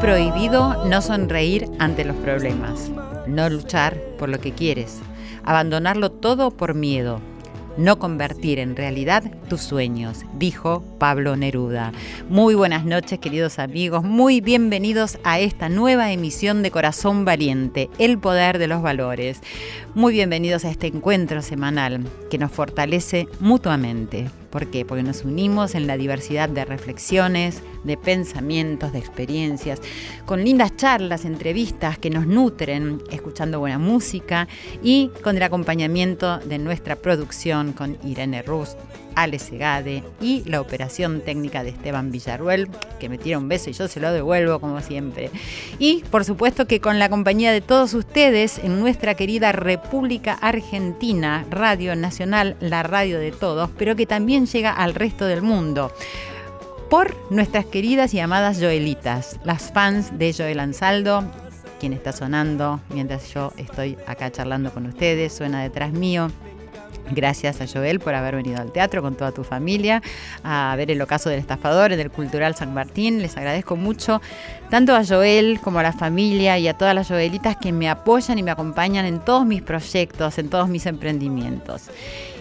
Prohibido no sonreír ante los problemas, no luchar por lo que quieres, abandonarlo todo por miedo, no convertir en realidad tus sueños, dijo Pablo Neruda. Muy buenas noches queridos amigos, muy bienvenidos a esta nueva emisión de Corazón Valiente, el poder de los valores. Muy bienvenidos a este encuentro semanal que nos fortalece mutuamente. ¿Por qué? Porque nos unimos en la diversidad de reflexiones, de pensamientos, de experiencias, con lindas charlas, entrevistas que nos nutren, escuchando buena música y con el acompañamiento de nuestra producción con Irene Rust, Ale Segade y la operación técnica de Esteban Villarruel, que me tira un beso y yo se lo devuelvo como siempre. Y por supuesto que con la compañía de todos ustedes en nuestra querida República Argentina, Radio Nacional, la radio de todos, pero que también llega al resto del mundo por nuestras queridas y amadas Joelitas, las fans de Joel Ansaldo, quien está sonando mientras yo estoy acá charlando con ustedes, suena detrás mío. Gracias a Joel por haber venido al teatro con toda tu familia a ver el ocaso del estafador en el Cultural San Martín. Les agradezco mucho tanto a Joel como a la familia y a todas las Joelitas que me apoyan y me acompañan en todos mis proyectos, en todos mis emprendimientos.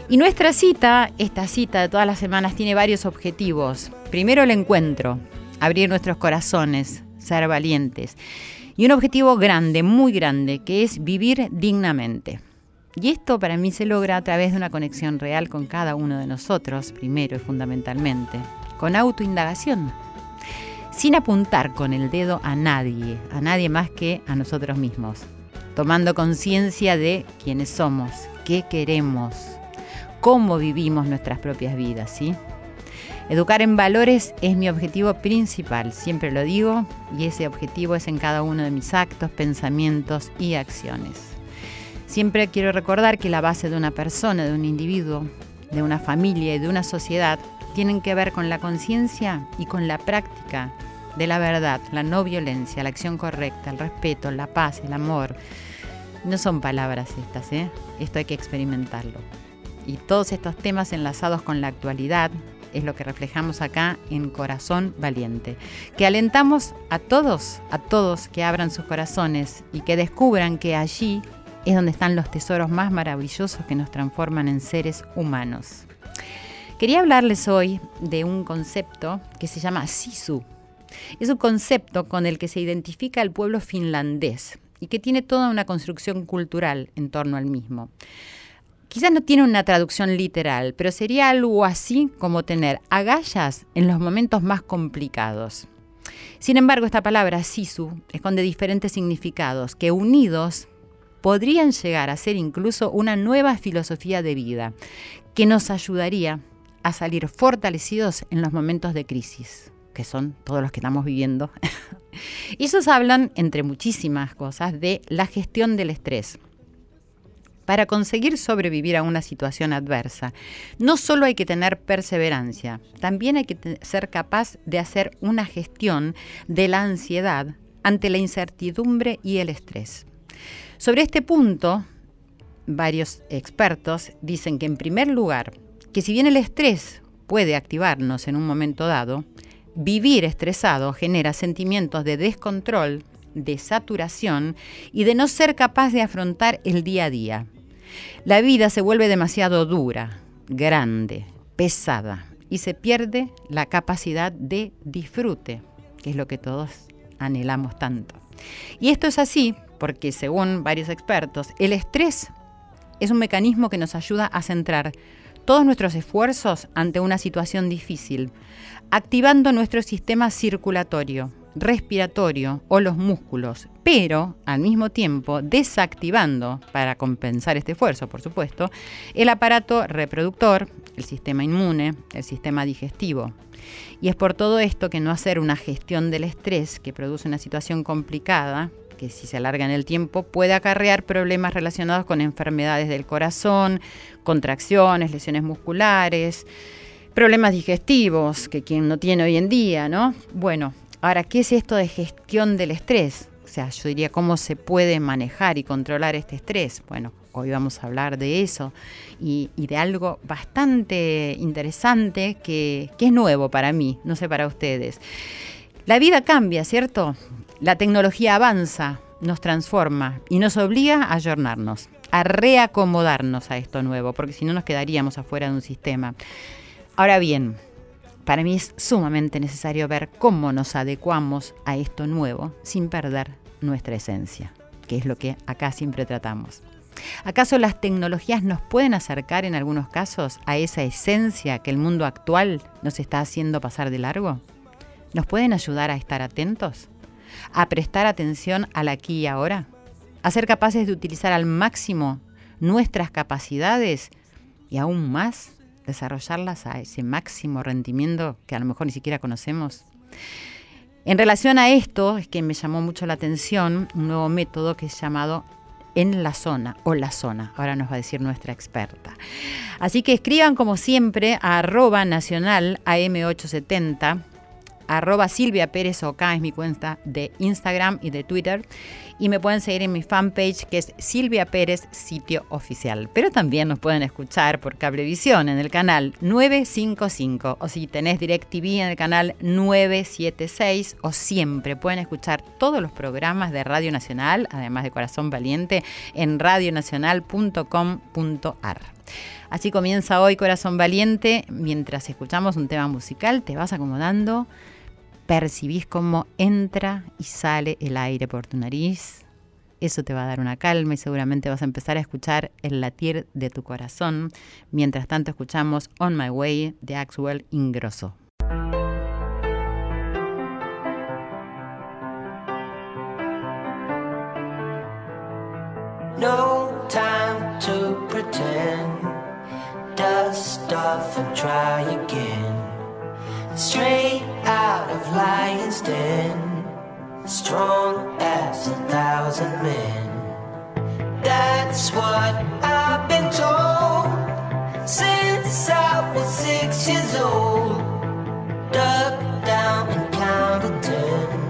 Y nuestra cita, esta cita de todas las semanas, tiene varios objetivos. Primero el encuentro, abrir nuestros corazones, ser valientes. Y un objetivo grande, muy grande, que es vivir dignamente. Y esto para mí se logra a través de una conexión real con cada uno de nosotros, primero y fundamentalmente, con autoindagación, sin apuntar con el dedo a nadie, a nadie más que a nosotros mismos, tomando conciencia de quiénes somos, qué queremos, cómo vivimos nuestras propias vidas, ¿sí? Educar en valores es mi objetivo principal, siempre lo digo, y ese objetivo es en cada uno de mis actos, pensamientos y acciones. Siempre quiero recordar que la base de una persona, de un individuo, de una familia y de una sociedad tienen que ver con la conciencia y con la práctica de la verdad, la no violencia, la acción correcta, el respeto, la paz, el amor. No son palabras estas, ¿eh? Esto hay que experimentarlo. Y todos estos temas enlazados con la actualidad es lo que reflejamos acá en Corazón Valiente. Que alentamos a todos, a todos que abran sus corazones y que descubran que allí es donde están los tesoros más maravillosos que nos transforman en seres humanos. Quería hablarles hoy de un concepto que se llama Sisu. Es un concepto con el que se identifica el pueblo finlandés y que tiene toda una construcción cultural en torno al mismo. Quizás no tiene una traducción literal, pero sería algo así como tener agallas en los momentos más complicados. Sin embargo, esta palabra sisu esconde diferentes significados que unidos podrían llegar a ser incluso una nueva filosofía de vida que nos ayudaría a salir fortalecidos en los momentos de crisis, que son todos los que estamos viviendo. ellos hablan, entre muchísimas cosas, de la gestión del estrés. Para conseguir sobrevivir a una situación adversa, no solo hay que tener perseverancia, también hay que ser capaz de hacer una gestión de la ansiedad ante la incertidumbre y el estrés. Sobre este punto, varios expertos dicen que en primer lugar, que si bien el estrés puede activarnos en un momento dado, vivir estresado genera sentimientos de descontrol, de saturación y de no ser capaz de afrontar el día a día. La vida se vuelve demasiado dura, grande, pesada y se pierde la capacidad de disfrute, que es lo que todos anhelamos tanto. Y esto es así porque según varios expertos, el estrés es un mecanismo que nos ayuda a centrar todos nuestros esfuerzos ante una situación difícil, activando nuestro sistema circulatorio, respiratorio o los músculos, pero al mismo tiempo desactivando, para compensar este esfuerzo, por supuesto, el aparato reproductor, el sistema inmune, el sistema digestivo. Y es por todo esto que no hacer una gestión del estrés que produce una situación complicada, que si se alarga en el tiempo puede acarrear problemas relacionados con enfermedades del corazón, contracciones, lesiones musculares, problemas digestivos, que quien no tiene hoy en día, ¿no? Bueno, ahora, ¿qué es esto de gestión del estrés? O sea, yo diría cómo se puede manejar y controlar este estrés. Bueno, hoy vamos a hablar de eso y, de algo bastante interesante que, que es nuevo para mí, no sé para ustedes. La vida cambia, ¿cierto? La tecnología avanza, nos transforma y nos obliga a ayornarnos, a reacomodarnos a esto nuevo, porque si no nos quedaríamos afuera de un sistema. Ahora bien, para mí es sumamente necesario ver cómo nos adecuamos a esto nuevo sin perder nuestra esencia, que es lo que acá siempre tratamos. ¿Acaso las tecnologías nos pueden acercar en algunos casos a esa esencia que el mundo actual nos está haciendo pasar de largo? ¿Nos pueden ayudar a estar atentos? ¿A prestar atención al aquí y ahora? ¿A ser capaces de utilizar al máximo nuestras capacidades y aún más desarrollarlas a ese máximo rendimiento que a lo mejor ni siquiera conocemos. En relación a esto, es que me llamó mucho la atención un nuevo método que es llamado en la zona o la zona. Ahora nos va a decir nuestra experta. Así que escriban como siempre a arroba nacional AM870 arroba Silvia Pérez Oca es mi cuenta de Instagram y de Twitter. Y me pueden seguir en mi fanpage que es Silvia Pérez Sitio Oficial. Pero también nos pueden escuchar por Cablevisión en el canal 955 o si tenés DirecTV en el canal 976 o siempre pueden escuchar todos los programas de Radio Nacional, además de Corazón Valiente, en radionacional.com.ar. Así comienza hoy Corazón Valiente. Mientras escuchamos un tema musical, te vas acomodando percibís cómo entra y sale el aire por tu nariz. Eso te va a dar una calma y seguramente vas a empezar a escuchar el latir de tu corazón. Mientras tanto escuchamos On My Way de Axwell Ingrosso. No. Straight out of lion's den, strong as a thousand men. That's what I've been told since I was six years old. Duck down and counted ten.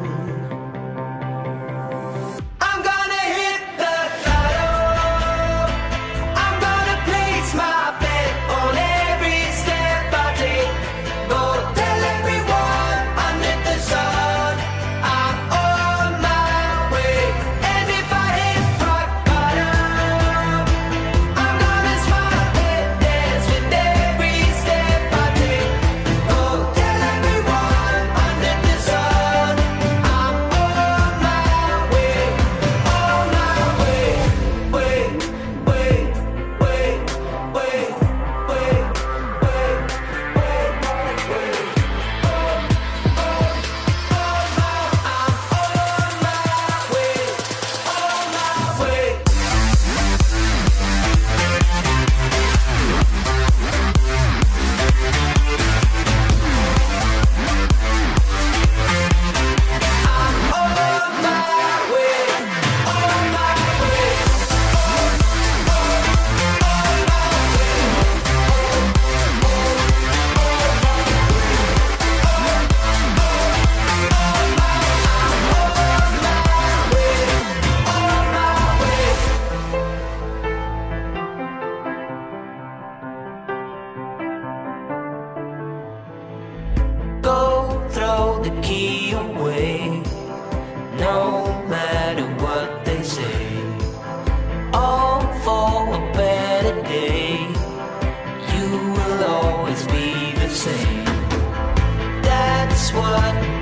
what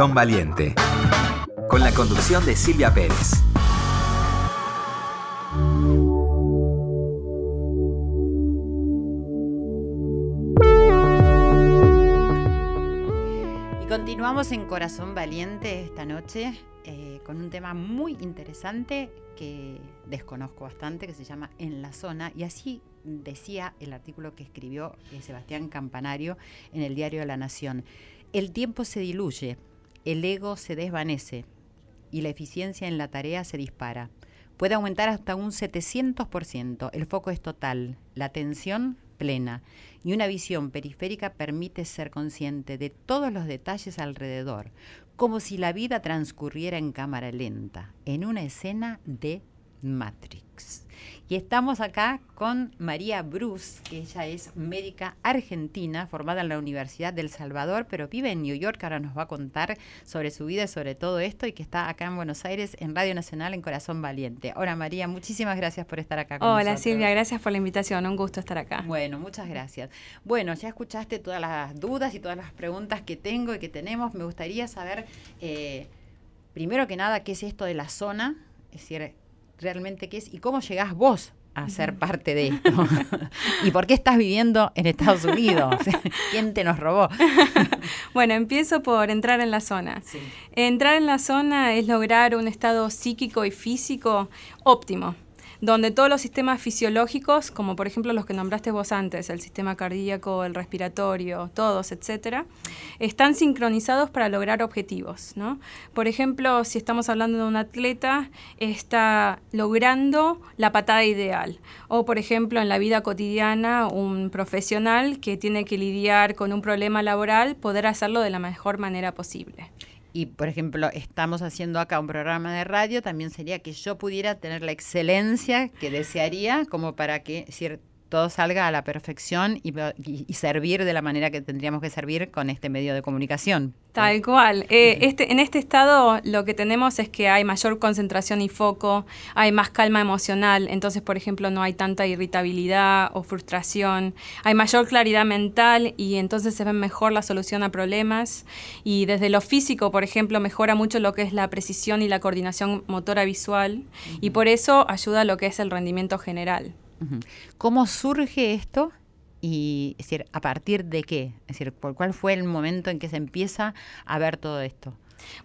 Corazón Valiente. Con la conducción de Silvia Pérez. Y continuamos en Corazón Valiente esta noche eh, con un tema muy interesante que desconozco bastante, que se llama En la zona. Y así decía el artículo que escribió eh, Sebastián Campanario en el diario La Nación. El tiempo se diluye, el ego se desvanece y la eficiencia en la tarea se dispara. Puede aumentar hasta un 700%, el foco es total, la atención plena y una visión periférica permite ser consciente de todos los detalles alrededor, como si la vida transcurriera en cámara lenta, en una escena de Matrix. Y estamos acá con María Bruce, que ella es médica argentina, formada en la Universidad del Salvador, pero vive en New York. Ahora nos va a contar sobre su vida y sobre todo esto, y que está acá en Buenos Aires, en Radio Nacional, en Corazón Valiente. Hola María, muchísimas gracias por estar acá con Hola nosotros. Silvia, gracias por la invitación, un gusto estar acá. Bueno, muchas gracias. Bueno, ya escuchaste todas las dudas y todas las preguntas que tengo y que tenemos. Me gustaría saber, eh, primero que nada, qué es esto de la zona, es decir, realmente qué es y cómo llegás vos a ser parte de esto. ¿Y por qué estás viviendo en Estados Unidos? ¿Quién te nos robó? bueno, empiezo por entrar en la zona. Sí. Entrar en la zona es lograr un estado psíquico y físico óptimo donde todos los sistemas fisiológicos, como por ejemplo los que nombraste vos antes, el sistema cardíaco, el respiratorio, todos, etcétera, están sincronizados para lograr objetivos. ¿no? Por ejemplo, si estamos hablando de un atleta, está logrando la patada ideal. O por ejemplo, en la vida cotidiana, un profesional que tiene que lidiar con un problema laboral, poder hacerlo de la mejor manera posible. Y, por ejemplo, estamos haciendo acá un programa de radio, también sería que yo pudiera tener la excelencia que desearía como para que si todo salga a la perfección y, y, y, servir de la manera que tendríamos que servir con este medio de comunicación. Tal cual. Eh, este, en este estado lo que tenemos es que hay mayor concentración y foco, hay más calma emocional, entonces, por ejemplo, no hay tanta irritabilidad o frustración, hay mayor claridad mental y entonces se ve mejor la solución a problemas. Y desde lo físico, por ejemplo, mejora mucho lo que es la precisión y la coordinación motora visual uh -huh. y por eso ayuda a lo que es el rendimiento general. ¿Cómo surge esto? Y es decir, ¿a partir de qué? Es decir, ¿cuál fue el momento en que se empieza a ver todo esto?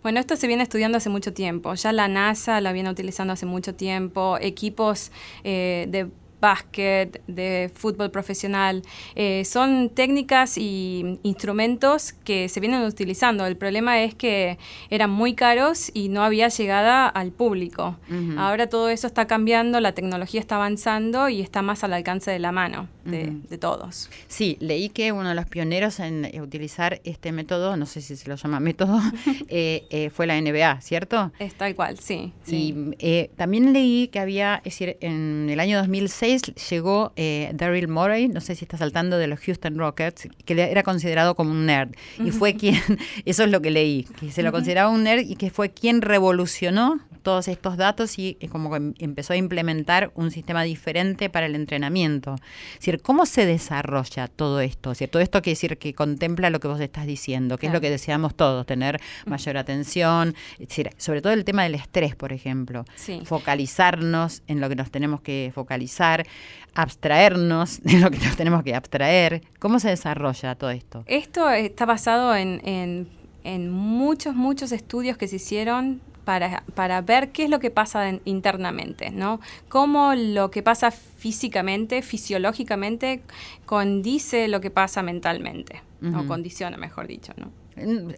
Bueno, esto se viene estudiando hace mucho tiempo. Ya la NASA la viene utilizando hace mucho tiempo. Equipos eh, de básquet, de fútbol profesional. Eh, son técnicas y instrumentos que se vienen utilizando. El problema es que eran muy caros y no había llegada al público. Uh -huh. Ahora todo eso está cambiando, la tecnología está avanzando y está más al alcance de la mano de, uh -huh. de todos. Sí, leí que uno de los pioneros en utilizar este método, no sé si se lo llama método, eh, eh, fue la NBA, ¿cierto? Es tal cual, sí. sí. Y también leí que había, es decir, en el año 2006 llegó eh, Daryl Morey, no sé si está saltando de los Houston Rockets, que era considerado como un nerd. Y fue quien, eso es lo que leí, que se lo consideraba un nerd y que fue quien revolucionó todos estos datos y eh, como que empezó a implementar un sistema diferente para el entrenamiento. Es decir, ¿cómo se desarrolla todo esto? Es decir, todo esto quiere decir que contempla lo que vos estás diciendo, que claro. es lo que deseamos todos, tener mayor atención, es decir, sobre todo el tema del estrés, por ejemplo. Sí. Focalizarnos en lo que nos tenemos que focalizar, abstraernos de lo que nos tenemos que abstraer. ¿Cómo se desarrolla todo esto? Esto está basado en, en, en muchos, muchos estudios que se hicieron para, para, ver qué es lo que pasa en, internamente, ¿no? Cómo lo que pasa físicamente, fisiológicamente, condice lo que pasa mentalmente, uh -huh. o condiciona, mejor dicho, ¿no?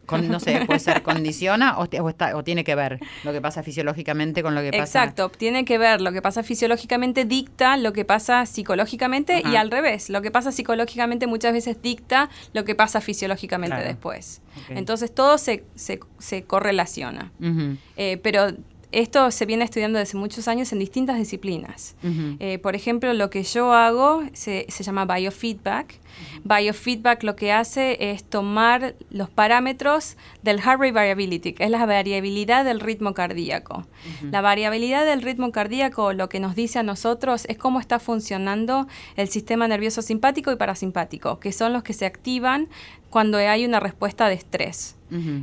Con, no sé, puede ser condiciona o, o, está, o, tiene que ver lo que pasa fisiológicamente con lo que pasa. Exacto, tiene que ver lo que pasa fisiológicamente dicta lo que pasa psicológicamente Ajá. y al revés, lo que pasa psicológicamente muchas veces dicta lo que pasa fisiológicamente claro. después. Okay. Entonces todo se, se, se correlaciona. Uh -huh. eh, pero esto se viene estudiando desde muchos años en distintas disciplinas. Eh, por ejemplo, lo que yo hago se, se llama biofeedback. Biofeedback lo que hace es tomar los parámetros del heart rate variability, que es la variabilidad del ritmo cardíaco. La variabilidad del ritmo cardíaco lo que nos dice a nosotros es cómo está funcionando el sistema nervioso simpático y parasimpático, que son los que se activan cuando hay una respuesta de estrés.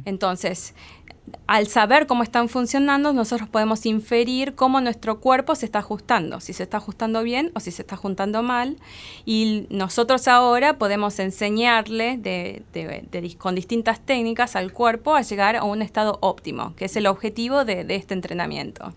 Entonces, al saber cómo están funcionando, nosotros podemos inferir cómo nuestro cuerpo se está ajustando, si se está ajustando bien o si se está ajustando mal. Y nosotros ahora podemos enseñarle con distintas técnicas al cuerpo a llegar a un estado óptimo, que es el objetivo de este entrenamiento.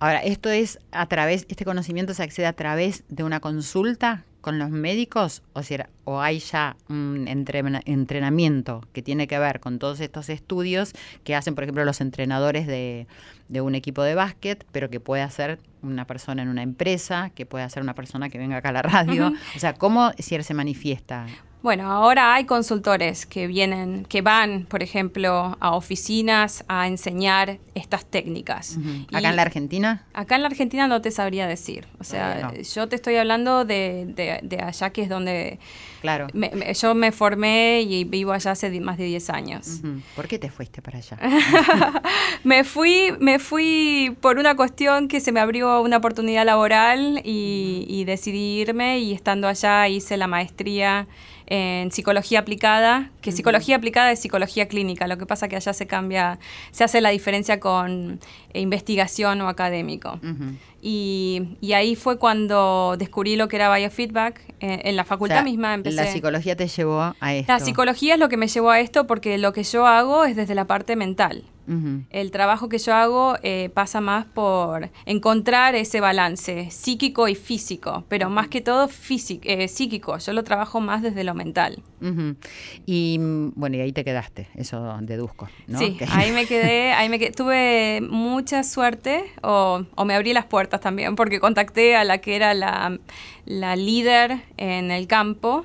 Ahora, esto es a través, este conocimiento se accede a través de una consulta con los médicos, o sea, o hay ya un entrena- entrenamiento que tiene que ver con todos estos estudios que hacen, por ejemplo, los entrenadores de, de un equipo de básquet, pero que puede hacer una persona en una empresa, que puede hacer una persona que venga acá a la radio. O sea, ¿cómo si se manifiesta? Bueno, ahora hay consultores que vienen, que van, por ejemplo, a oficinas a enseñar estas técnicas. ¿Acá en la Argentina? Acá en la Argentina no te sabría decir. O sea, yo te estoy hablando de, de- de allá, que es donde Claro. me- me- yo me formé y vivo allá hace más de 10 años. ¿Por qué te fuiste para allá? Me fui, me fui por una cuestión que se me abrió una oportunidad laboral y, y decidí irme y estando allá hice la maestría en psicología aplicada, que psicología aplicada es psicología clínica, lo que pasa que allá se cambia, se hace la diferencia con eh, investigación o académico. Y, y ahí fue cuando descubrí lo que era biofeedback. eh, en la facultad O sea, misma empecé. La psicología te llevó a esto. La psicología es lo que me llevó a esto porque lo que yo hago es desde la parte mental. El trabajo que yo hago eh, pasa más por encontrar ese balance psíquico y físico, pero más que todo físico, eh, psíquico. Yo lo trabajo más desde lo mental. Y mm, bueno, y ahí te quedaste, eso deduzco, ¿no? Sí, ahí me quedé, ahí me quedé. Tuve mucha suerte o, o me abrí las puertas también porque contacté a la que era la, la líder en el campo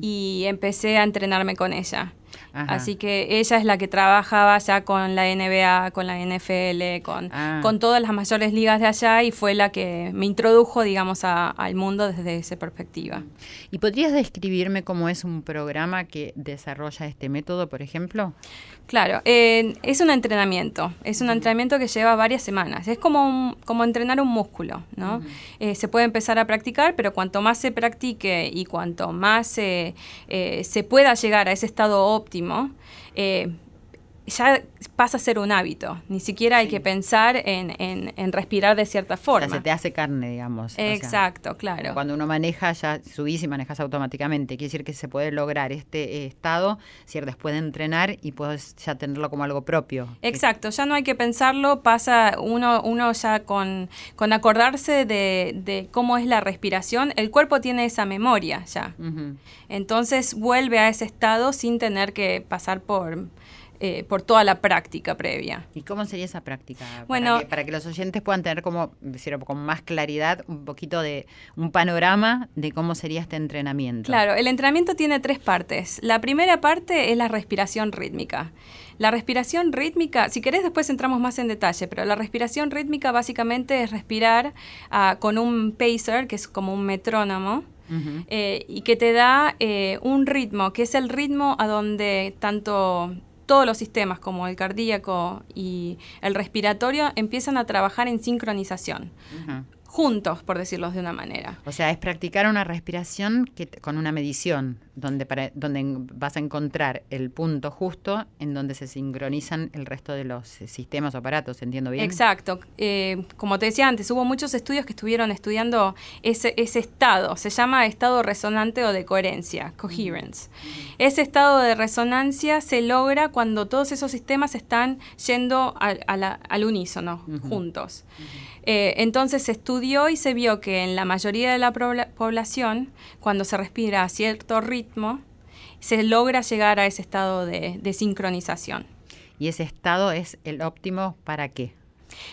y empecé a entrenarme con ella. Ajá. Así que ella es la que trabajaba ya con la NBA, con la NFL, con, Ah. con todas las mayores ligas de allá y fue la que me introdujo, digamos, a- al mundo desde esa perspectiva. ¿Y podrías describirme cómo es un programa que desarrolla este método, por ejemplo? Claro, eh, es un entrenamiento, es un entrenamiento que lleva varias semanas, es como, un- como entrenar un músculo, ¿no? Eh, se puede empezar a practicar, pero cuanto más se practique y cuanto más se, eh, se pueda llegar a ese estado óptimo, eh, ya pasa a ser un hábito, ni siquiera hay que pensar en, en- en respirar de cierta O sea, forma. se te hace carne, digamos. o sea, Exacto, claro. Cuando uno maneja, ya subís y manejas automáticamente. Quiere decir que se puede lograr este eh, estado, si después de entrenar y puedes ya tenerlo como algo propio. Exacto, ya no hay que pensarlo, pasa uno, uno ya con, con acordarse de, de cómo es la respiración, el cuerpo tiene esa memoria ya. Entonces vuelve a ese estado sin tener que pasar por, eh, por toda la práctica previa. ¿Y cómo sería esa práctica? Bueno- para que, para que los oyentes puedan tener como, decir, con más claridad, un poquito de un panorama de cómo sería este entrenamiento. Claro, el entrenamiento tiene tres partes. La primera parte es la respiración rítmica. La respiración rítmica, si querés después entramos más en detalle, pero la respiración rítmica básicamente es respirar ah, con un pacer, que es como un metrónomo, eh, y que te da eh, un ritmo, que es el ritmo a donde tanto todos los sistemas como el cardíaco y el respiratorio empiezan a trabajar en sincronización. Juntos, por decirlo de una manera. O sea, es practicar una respiración que, con una medición, donde, para, donde vas a encontrar el punto justo en donde se sincronizan el resto de los sistemas o aparatos, ¿entiendo bien? Exacto. Eh, como te decía antes, hubo muchos estudios que estuvieron estudiando ese, ese estado. Se llama estado resonante o de coherencia, coherence. Ese estado de resonancia se logra cuando todos esos sistemas están yendo al, a la- al unísono, juntos. Eh, entonces se estudió y se vio que en la mayoría de la población, cuando se respira a cierto ritmo, se logra llegar a ese estado de- de sincronización. Y ese estado es el óptimo para qué.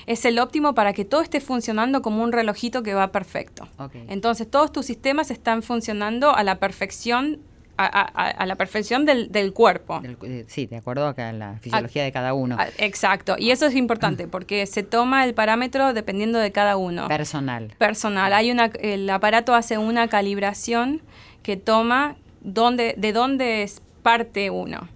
es el óptimo para que todo esté funcionando como un relojito que va perfecto. Entonces todos tus sistemas están funcionando a la perfección a, a- a la perfección del, del cuerpo. Del- eh, sí, de acuerdo a la fisiología de cada uno. Ah, Exacto, y eso es importante porque se toma el parámetro dependiendo de cada uno. Personal. Personal, hay una, el aparato hace una calibración que toma dónde, de dónde es parte uno.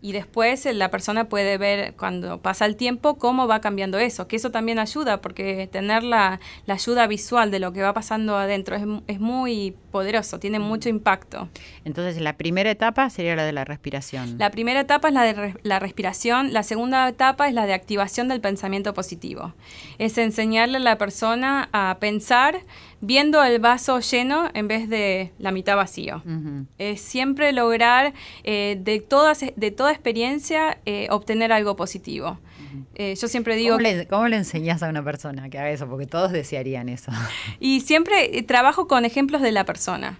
Y después eh, la persona puede ver cuando pasa el tiempo cómo va cambiando eso, que eso también ayuda, porque tener la, la ayuda visual de lo que va pasando adentro es, es muy poderoso, tiene mucho impacto. Entonces, la primera etapa sería la de la respiración. La primera etapa es la de re- la respiración, la segunda etapa es la de activación del pensamiento positivo. Es enseñarle a la persona a pensar viendo el vaso lleno en vez de la mitad vacío. Es siempre lograr eh, de, todas, de toda experiencia eh, obtener algo positivo. Eh, yo siempre digo... ¿Cómo le, cómo le enseñas a una persona que haga eso? Porque todos desearían eso. Y siempre trabajo con ejemplos de la persona.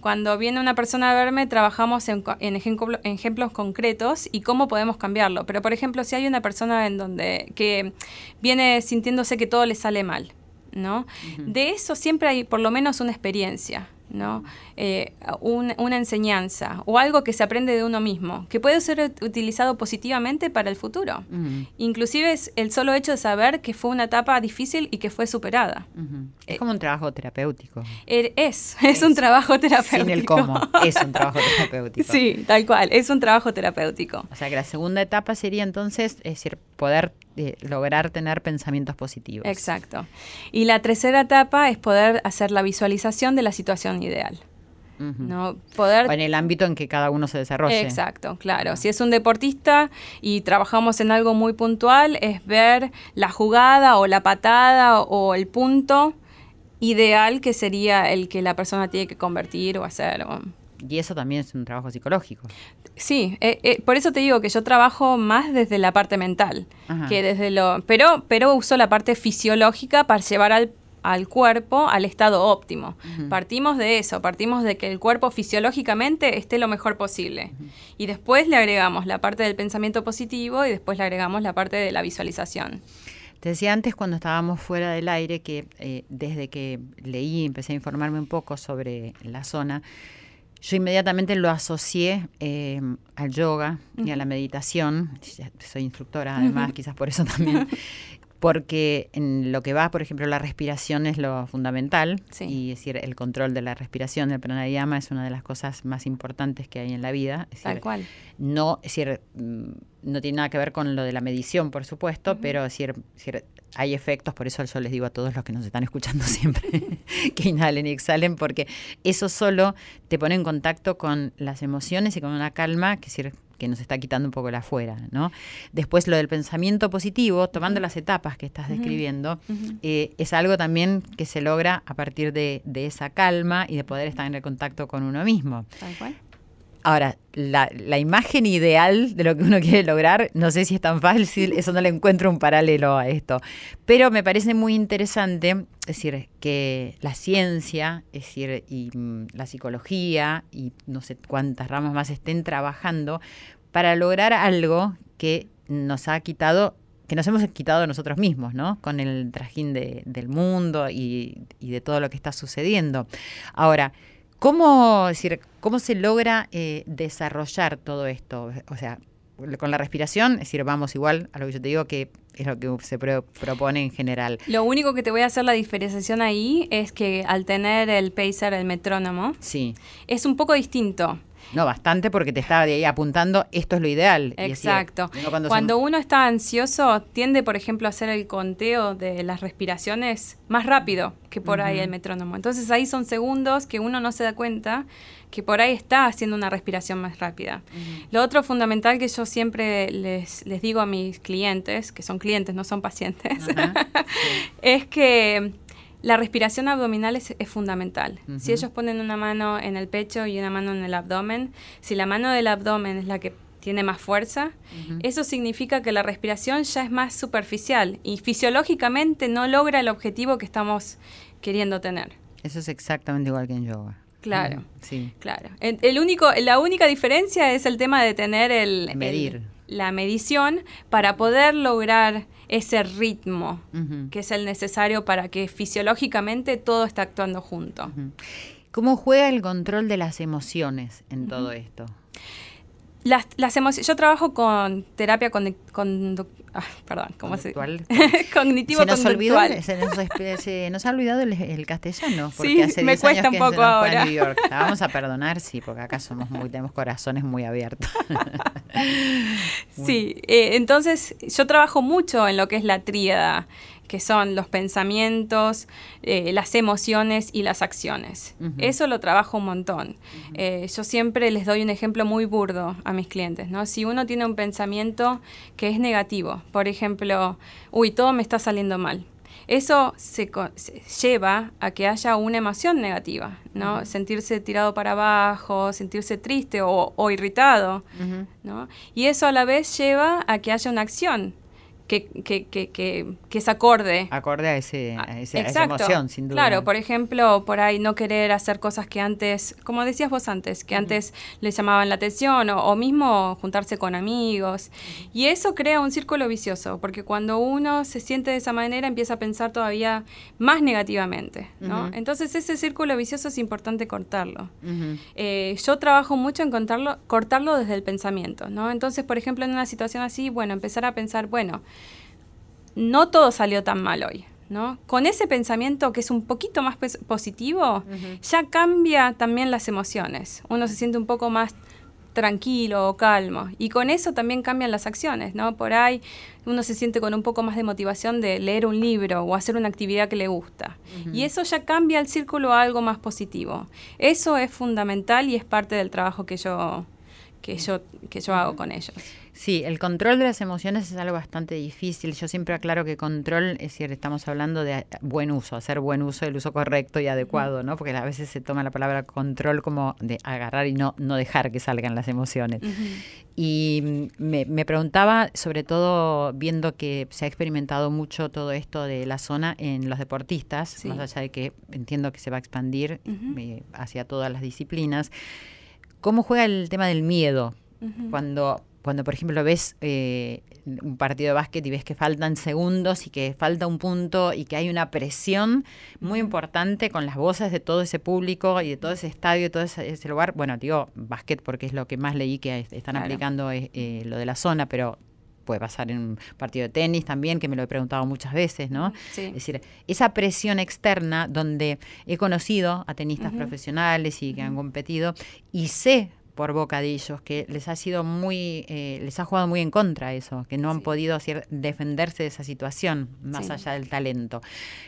Cuando viene una persona a verme, trabajamos en, en ejemplo- en ejemplos concretos y cómo podemos cambiarlo. Pero, por ejemplo, si hay una persona en donde que viene sintiéndose que todo le sale mal, ¿no? De eso siempre hay por lo menos una experiencia, ¿no? Eh, un- una enseñanza o algo que se aprende de uno mismo, que puede ser ut- utilizado positivamente para el futuro. Ujú, Inclusive es el solo hecho de saber que fue una etapa difícil y que fue superada. ujú. Eh, Es como un trabajo terapéutico. Er- Es, es un trabajo terapéutico. Sin el cómo. Es un trabajo terapéutico. Sí, tal cual, es un trabajo terapéutico. O sea que la segunda etapa sería entonces, es decir, poder eh, lograr tener pensamientos positivos. Exacto. Y la tercera etapa es poder hacer la visualización de la situación ideal. ¿No? Poder O en el ámbito en que cada uno se desarrolle. Exacto, claro. Si es un deportista y trabajamos en algo muy puntual, es ver la jugada o la patada o el punto ideal que sería el que la persona tiene que convertir o hacer. Y eso también es un trabajo psicológico. Sí, eh, eh, por eso te digo que yo trabajo más desde la parte mental, Ajá. que desde lo, pero, pero uso la parte fisiológica para llevar al, al cuerpo al estado óptimo. Partimos de eso, partimos de que el cuerpo fisiológicamente esté lo mejor posible. Y después le agregamos la parte del pensamiento positivo y después le agregamos la parte de la visualización. Te decía antes cuando estábamos fuera del aire que eh, desde que leí, empecé a informarme un poco sobre la zona, yo inmediatamente lo asocié eh, al yoga y a la meditación. Soy instructora, además, quizás por eso también. Porque en lo que va, por ejemplo, la respiración es lo fundamental. Sí. Y es decir, el control de la respiración, el pranayama, es una de las cosas más importantes que hay en la vida. Es Tal decir, cual. no, es decir, mm, no tiene nada que ver con lo de la medición, por supuesto, pero es decir, es decir, hay efectos, por eso yo les digo a todos los que nos están escuchando siempre que inhalen y exhalen, porque eso solo te pone en contacto con las emociones y con una calma que, es decir, que nos está quitando un poco la afuera, ¿no? Después lo del pensamiento positivo, tomando las etapas que estás describiendo, eh, es algo también que se logra a partir de, de esa calma y de poder estar en el contacto con uno mismo. Tal cual. Ahora, la, imagen ideal de lo que uno quiere lograr, no sé si es tan fácil, eso no le encuentro un paralelo a esto. Pero me parece muy interesante, es decir, que la ciencia, es decir, y mm, la psicología, y no sé cuántas ramas más estén trabajando para lograr algo que nos ha quitado que nos hemos quitado nosotros mismos, ¿no? Con el trajín de- del mundo y, y de todo lo que está sucediendo. Ahora, ¿cómo, decir, cómo se logra eh, desarrollar todo esto? O sea, con la respiración, es decir, vamos igual a lo que yo te digo que es lo que se pro- propone en general. Lo único que te voy a hacer la diferenciación ahí es que al tener el pacer, el metrónomo, Sí. es un poco distinto. No, bastante porque te estaba de ahí apuntando, esto es lo ideal. Exacto. cuando uno está ansioso, tiende, por ejemplo, a hacer el conteo de las respiraciones más rápido que por ahí el metrónomo. Entonces ahí son segundos que uno no se da cuenta que por ahí está haciendo una respiración más rápida. Lo otro fundamental que yo siempre les, les digo a mis clientes, que son clientes, no son pacientes, es que la respiración abdominal es, es fundamental. Si ellos ponen una mano en el pecho y una mano en el abdomen, si la mano del abdomen es la que tiene más fuerza, eso significa que la respiración ya es más superficial y fisiológicamente no logra el objetivo que estamos queriendo tener. Eso es exactamente igual que en yoga. Claro. Sí. Claro. El, el único, la única diferencia es el tema de tener el, el- Medir. la medición para poder lograr ese ritmo que es el necesario para que fisiológicamente todo esté actuando junto. ¿Cómo juega el control de las emociones en todo esto? Las, las emociones, yo trabajo con terapia con, con ah, perdón, ¿cómo se cognitivo se nos olvidó, conductual. se, nos, se nos ha olvidado el, el castellano porque Sí, hace me 10 cuesta años un poco ahora. New York. La vamos a perdonar, sí, porque acá somos muy tenemos corazones muy abiertos. Sí, eh, entonces yo trabajo mucho en lo que es la tríada, que son los pensamientos, eh, las emociones y las acciones. Eso lo trabajo un montón. Eh, yo siempre les doy un ejemplo muy burdo a mis clientes, ¿no? Si uno tiene un pensamiento que es negativo, por ejemplo, uy, todo me está saliendo mal. Eso se, co- se lleva a que haya una emoción negativa, ¿no? Sentirse tirado para abajo, sentirse triste o, o irritado. ¿no? Y eso a la vez lleva a que haya una acción que, que, que, que, que es acorde. Acorde a, ese, a, ese- a esa emoción, sin duda. Claro, por ejemplo, por ahí no querer hacer cosas que antes, como decías vos antes, que antes les llamaban la atención o, o mismo juntarse con amigos. Y eso crea un círculo vicioso, porque cuando uno se siente de esa manera empieza a pensar todavía más negativamente, ¿no? Entonces ese círculo vicioso es importante cortarlo. Eh, yo trabajo mucho en contarlo, cortarlo desde el pensamiento, ¿no? Entonces, por ejemplo, en una situación así, bueno, empezar a pensar, bueno, no todo salió tan mal hoy, ¿no? Con ese pensamiento que es un poquito más pos- positivo, ya cambia también las emociones. Uno se siente un poco más tranquilo o calmo. Y con eso también cambian las acciones, ¿no? Por ahí uno se siente con un poco más de motivación de leer un libro o hacer una actividad que le gusta. Y eso ya cambia el círculo a algo más positivo. Eso es fundamental y es parte del trabajo que yo, que yo, que yo hago con ellos. Sí, el control de las emociones es algo bastante difícil. Yo siempre aclaro que control, es decir, estamos hablando de buen uso, hacer buen uso, el uso correcto y adecuado, ¿no? Porque a veces se toma la palabra control como de agarrar y no, no dejar que salgan las emociones. Y mm, me, me preguntaba, sobre todo viendo que se ha experimentado mucho todo esto de la zona en los deportistas, Sí. más allá de que entiendo que se va a expandir eh, hacia todas las disciplinas, ¿cómo juega el tema del miedo? Cuando, cuando por ejemplo, ves eh, un partido de básquet y ves que faltan segundos y que falta un punto y que hay una presión muy importante con las voces de todo ese público y de todo ese estadio, todo ese, ese lugar. Bueno, digo básquet porque es lo que más leí que están Claro. aplicando eh, eh, lo de la zona, pero puede pasar en un partido de tenis también, que me lo he preguntado muchas veces, ¿no? Sí. Es decir, esa presión externa donde he conocido a tenistas profesionales y que han competido y sé por boca de ellos que les ha sido muy, eh, les ha jugado muy en contra eso, que no han Sí. podido hacer- defenderse de esa situación, más Sí. allá del talento.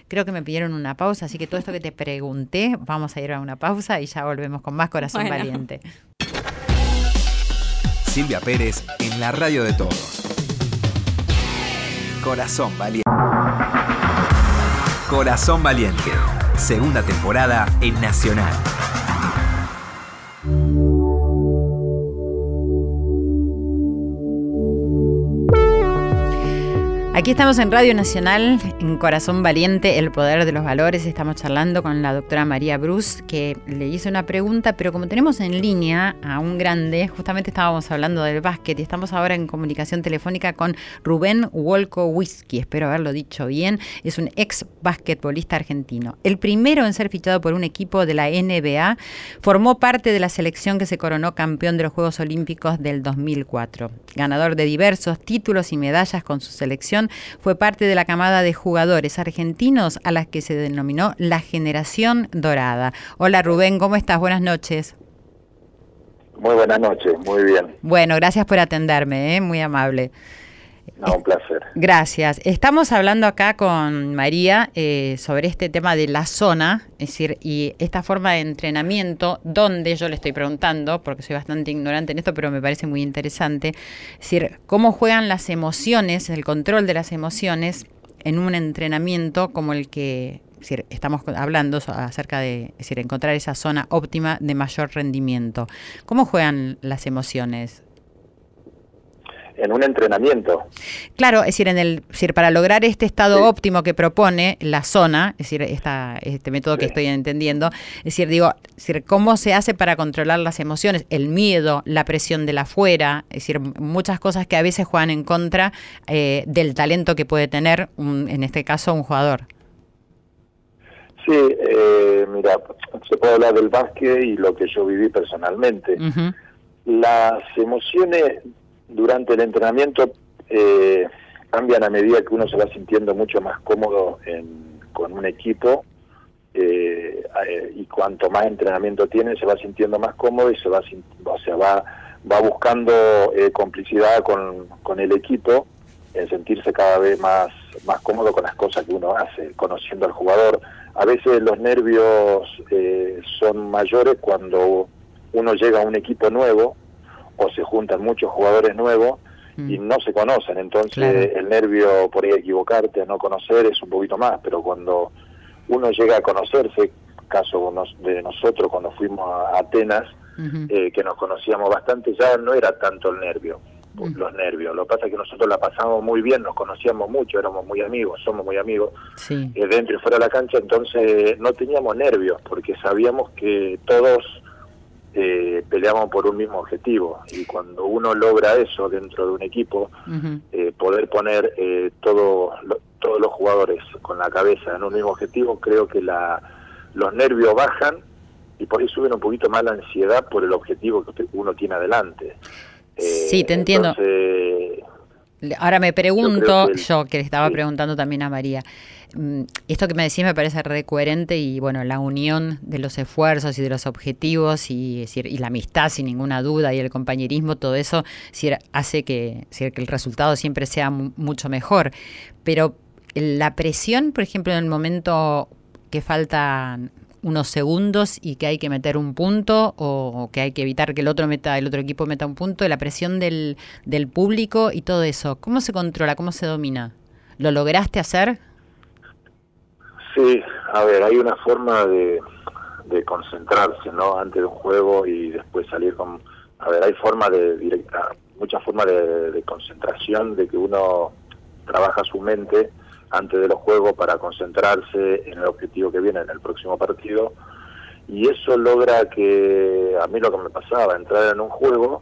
Creo que me pidieron una pausa, así que todo esto que te pregunté, vamos a ir a una pausa y ya volvemos con más Corazón Bueno. Valiente. Silvia Pérez en la radio de todos. Corazón Valiente. Corazón Valiente. Segunda temporada en Nacional. Aquí estamos en Radio Nacional, en Corazón Valiente, el poder de los valores. Estamos charlando con la doctora María Bruce, que le hizo una pregunta, pero como tenemos en línea a un grande, justamente estábamos hablando del básquet y estamos ahora en comunicación telefónica con Rubén Wolkowski, espero haberlo dicho bien, es un ex basquetbolista argentino. El primero en ser fichado por un equipo de la NBA, formó parte de la selección que se coronó campeón de los Juegos Olímpicos del 2004. Ganador de diversos títulos y medallas con su selección, fue parte de la camada de jugadores argentinos a las que se denominó la generación dorada. Hola Rubén, ¿cómo estás? Buenas noches. Muy buenas noches, muy bien. Bueno, gracias por atenderme, ¿eh? muy amable. No, un placer. Gracias. Estamos hablando acá con María eh, sobre este tema de la zona, es decir, y esta forma de entrenamiento, donde yo le estoy preguntando, porque soy bastante ignorante en esto, pero me parece muy interesante, es decir, cómo juegan las emociones, el control de las emociones en un entrenamiento como el que estamos hablando acerca de encontrar esa zona óptima de mayor rendimiento. ¿Cómo juegan las emociones? En un entrenamiento, Claro, es decir, en el, es decir, para lograr este estado Sí. óptimo que propone la zona, es decir, esta, este método que estoy entendiendo, es decir, digo, es decir, cómo se hace para controlar las emociones, el miedo, la presión de la afuera, es decir, muchas cosas que a veces juegan en contra eh, del talento que puede tener, un- en este caso, un jugador. Sí, eh, mira, se puede hablar del básquet y lo que yo viví personalmente. Las emociones durante el entrenamiento eh, cambian a medida que uno se va sintiendo mucho más cómodo en- con un equipo eh, eh, y cuanto más entrenamiento tiene se va sintiendo más cómodo y se va o sea va va buscando eh, complicidad con, con el equipo en sentirse cada vez más más cómodo con las cosas que uno hace conociendo al jugador. A veces los nervios eh, son mayores cuando uno llega a un equipo nuevo o se juntan muchos jugadores nuevos y Mm. no se conocen, entonces Claro. el nervio por ahí equivocarte, a no conocer es un poquito más, pero cuando uno llega a conocerse, caso de nosotros cuando fuimos a Atenas, eh, que nos conocíamos bastante, ya no era tanto el nervio, Mm. los nervios, lo que pasa es que nosotros la pasamos muy bien, nos conocíamos mucho, éramos muy amigos, somos muy amigos, Sí. eh, dentro y fuera de la cancha, entonces no teníamos nervios, porque sabíamos que todos eh, peleamos por un mismo objetivo, y cuando uno logra eso dentro de un equipo, eh, poder poner eh, todo, lo- todos los jugadores con la cabeza en un mismo objetivo, creo que la, los nervios bajan y por ahí suben un poquito más la ansiedad por el objetivo que uno tiene adelante. Eh, Sí, te entiendo. entonces, Ahora me pregunto, creo que el- yo que le estaba sí. preguntando también a María, esto que me decís me parece re coherente y bueno, la unión de los esfuerzos y de los objetivos y, la amistad sin ninguna duda y el compañerismo, todo eso es decir, hace que, decir, el resultado siempre sea mu- mucho mejor. Pero la presión, por ejemplo, en el momento que faltan unos segundos y que hay que meter un punto o que hay que evitar que el otro meta el otro equipo meta un punto la presión del, del público y todo eso cómo se controla cómo se domina lo lograste hacer Sí, a ver, hay una forma de, concentrarse, ¿no? Antes de un juego y después salir con... A ver, hay forma de directa, muchas formas de, de concentración, de que uno trabaja su mente antes de los juegos para concentrarse en el objetivo que viene en el próximo partido. Y eso logra que, a mí lo que me pasaba, entrar en un juego,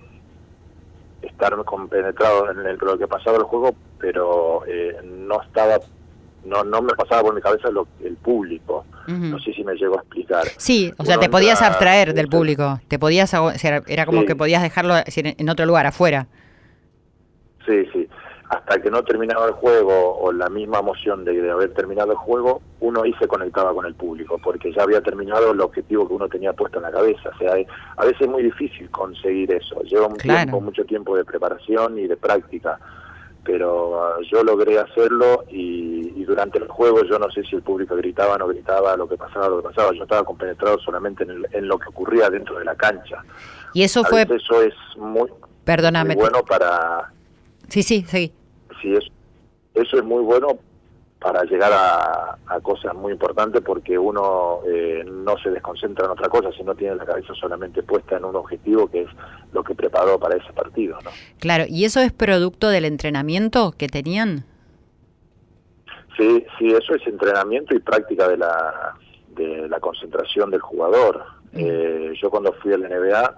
estar compenetrado en el- lo que pasaba el juego, pero eh, no estaba no no me pasaba por mi cabeza lo, el público. No sé si me llego a explicar. sí o sea Uno te podías abstraer del público te podías era como Sí. que podías dejarlo en otro lugar afuera Sí, sí. Hasta que no terminaba el juego o la misma emoción de, de haber terminado el juego, uno ahí se conectaba con el público, porque ya había terminado el objetivo que uno tenía puesto en la cabeza. O sea, a veces es muy difícil conseguir eso. Lleva un Claro. tiempo, mucho tiempo de preparación y de práctica. Pero ah, yo logré hacerlo y, y durante el juego yo no sé si el público gritaba, no gritaba, lo que pasaba, lo que pasaba. Yo estaba compenetrado solamente en, el- en lo que ocurría dentro de la cancha. y eso a fue veces eso es muy, perdóname muy bueno para sí sí sí sí es eso es muy bueno para llegar a, a cosas muy importantes porque uno eh, no se desconcentra en otra cosa, sino tiene la cabeza solamente puesta en un objetivo que es lo que preparó para ese partido, ¿no? claro y eso es producto del entrenamiento que tenían Sí, sí, eso es entrenamiento y práctica de la, de la concentración del jugador. Eh, yo cuando fui a la NBA,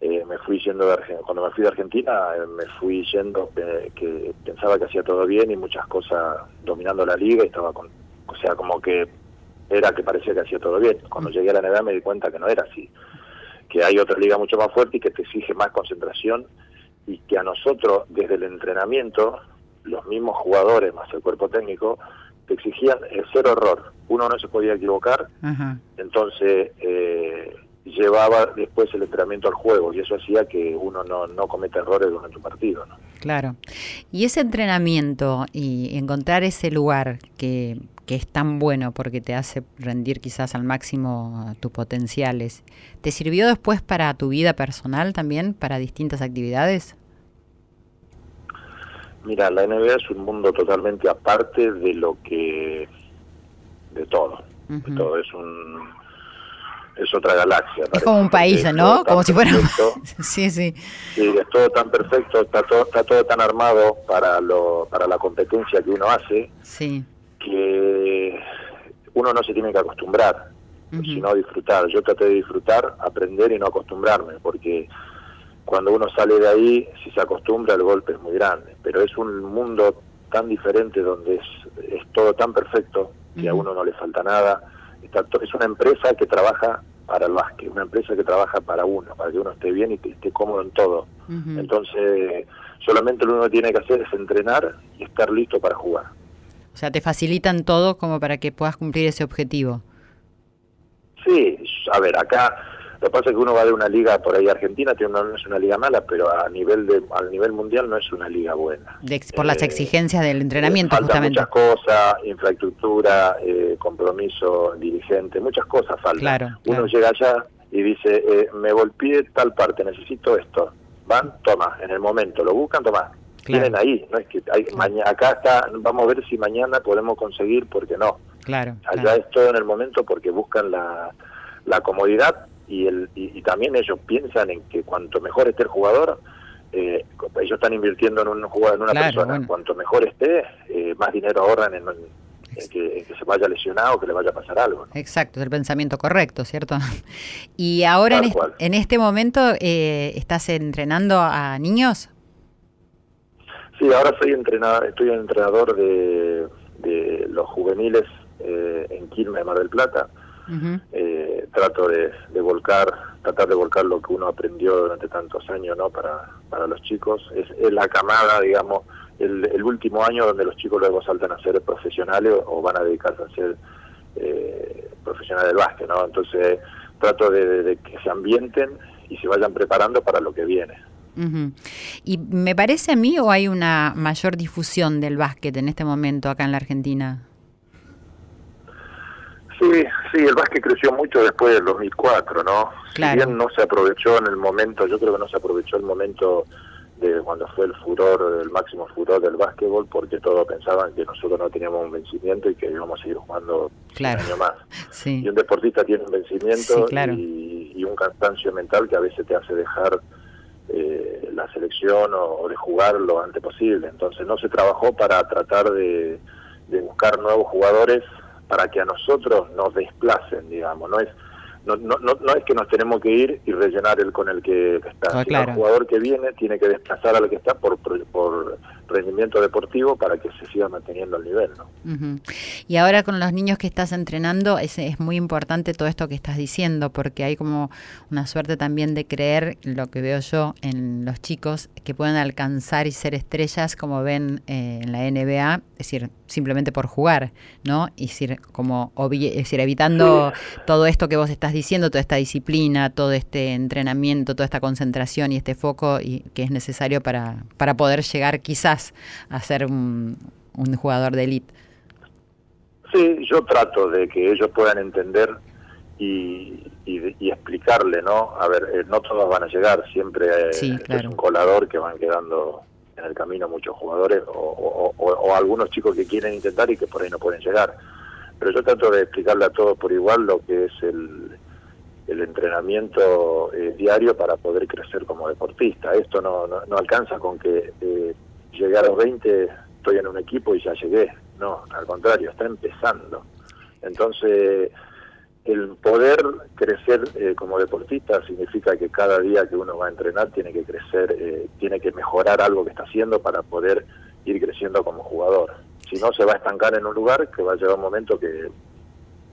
eh, me fui yendo de Argen- cuando me fui de Argentina, eh, me fui yendo eh, que pensaba que hacía todo bien y muchas cosas dominando la liga y estaba con, o sea, como que era que parecía que hacía todo bien. Cuando llegué a la NBA me di cuenta que no era así, que hay otra liga mucho más fuerte y que te exige más concentración y que a nosotros desde el entrenamiento los mismos jugadores más el cuerpo técnico te exigían el cero error. Uno no se podía equivocar, Ajá. entonces eh, llevaba después el entrenamiento al juego y eso hacía que uno no, no cometa errores durante un partido. ¿no? Claro. Y ese entrenamiento y encontrar ese lugar que, que es tan bueno porque te hace rendir quizás al máximo tus potenciales, ¿te sirvió después para tu vida personal también, para distintas actividades? Mira, la NBA es un mundo totalmente aparte de lo que de todo, de todo es un es otra galaxia. Es parece, como un país, es ¿no? Como si fuera... sí, sí. Sí, es todo tan perfecto, está todo, está todo tan armado para lo, para la competencia que uno hace, Sí. que uno no se tiene que acostumbrar, sino disfrutar. Yo traté de disfrutar, aprender y no acostumbrarme, porque cuando uno sale de ahí, si se acostumbra, el golpe es muy grande. Pero es un mundo tan diferente donde es, es todo tan perfecto que a uno no le falta nada está es una empresa que trabaja para el básquet, una empresa que trabaja para uno, para que uno esté bien y que esté cómodo en todo. Entonces, solamente lo único que tiene que hacer es entrenar y estar listo para jugar. O sea, te facilitan todo como para que puedas cumplir ese objetivo. Sí, a ver, acá lo que pasa es que uno va de una liga por ahí argentina, tiene una, no es una liga mala, pero a nivel de al nivel mundial no es una liga buena. De por las Eh, exigencias del entrenamiento, faltan justamente. muchas cosas, infraestructura, eh, compromiso dirigente, muchas cosas faltan. Claro, Uno claro. llega allá y dice, eh, me golpeé tal parte, necesito esto. Van, toma, en el momento, lo buscan, toma. Claro. Tienen ahí, no es que hay, acá está, vamos a ver si mañana podemos conseguir, porque no. Claro, Allá es todo en el momento porque buscan la, la comodidad y, el, y, y también ellos piensan en que cuanto mejor esté el jugador, eh, ellos están invirtiendo en un jugador, en una Claro, persona, bueno. cuanto mejor esté, eh, más dinero ahorran en, en que, en que se vaya lesionado que le vaya a pasar algo. ¿no? Exacto, es el pensamiento correcto, ¿cierto? Y ahora en, cual. en este momento eh, estás entrenando a niños. Sí, ahora soy entrenador, estoy entrenador de, de los juveniles eh, en Quilmes, Mar del Plata. Eh, trato de, de volcar, tratar de volcar lo que uno aprendió durante tantos años, ¿no? Para, para los chicos. Es, es la camada, digamos, el, el último año donde los chicos luego saltan a ser profesionales o, o van a dedicarse a ser eh, profesionales del básquet, ¿no? Entonces trato de, de- de que se ambienten y se vayan preparando para lo que viene. Ujú. Y me parece a mí o hay una mayor difusión del básquet en este momento acá en la Argentina. Sí, sí, el básquet creció mucho después del 2004, ¿no? Claro. Si bien no se aprovechó en el momento, yo creo que no se aprovechó el momento de cuando fue el furor, el máximo furor del básquetbol, porque todos pensaban que nosotros no teníamos un vencimiento y que íbamos a seguir jugando Claro. un año más. Sí, Y un deportista tiene un vencimiento Sí, claro. y, y un cansancio mental que a veces te hace dejar eh, la selección o, o de jugar lo antes posible. Entonces no se trabajó para tratar de, de buscar nuevos jugadores para que a nosotros nos desplacen, digamos. No es no, no, no, es que nos tenemos que ir y rellenar el con el que está. Ah, claro. El jugador que viene tiene que desplazar al que está por, por, rendimiento deportivo para que se siga manteniendo el nivel, ¿no? Y ahora con los niños que estás entrenando es, es muy importante todo esto que estás diciendo porque hay como una suerte también de creer lo que veo yo en los chicos que pueden alcanzar y ser estrellas como ven eh, en la NBA, es decir, simplemente por jugar, ¿no? Y decir, como es decir, evitando todo esto que vos estás diciendo, toda esta disciplina, todo este entrenamiento, toda esta concentración y este foco y que es necesario para, para poder llegar quizás a ser un, un jugador de élite. Sí, yo trato de que ellos puedan entender y, y, y explicarle, ¿no? A ver, eh, no todos van a llegar, siempre eh, Sí, esto claro. es un colador que van quedando en el camino muchos jugadores o, o- o- o algunos chicos que quieren intentar y que por ahí no pueden llegar. Pero yo trato de explicarle a todos por igual lo que es el, el entrenamiento eh, diario para poder crecer como deportista. Esto no, no, no alcanza con que eh, llegué a los 20, estoy en un equipo y ya llegué. No, al contrario, está empezando. Entonces, el poder crecer eh, como deportista significa que cada día que uno va a entrenar tiene que crecer, eh, tiene que mejorar algo que está haciendo para poder ir creciendo como jugador. Si no, se va a estancar en un lugar que va a llegar un momento que,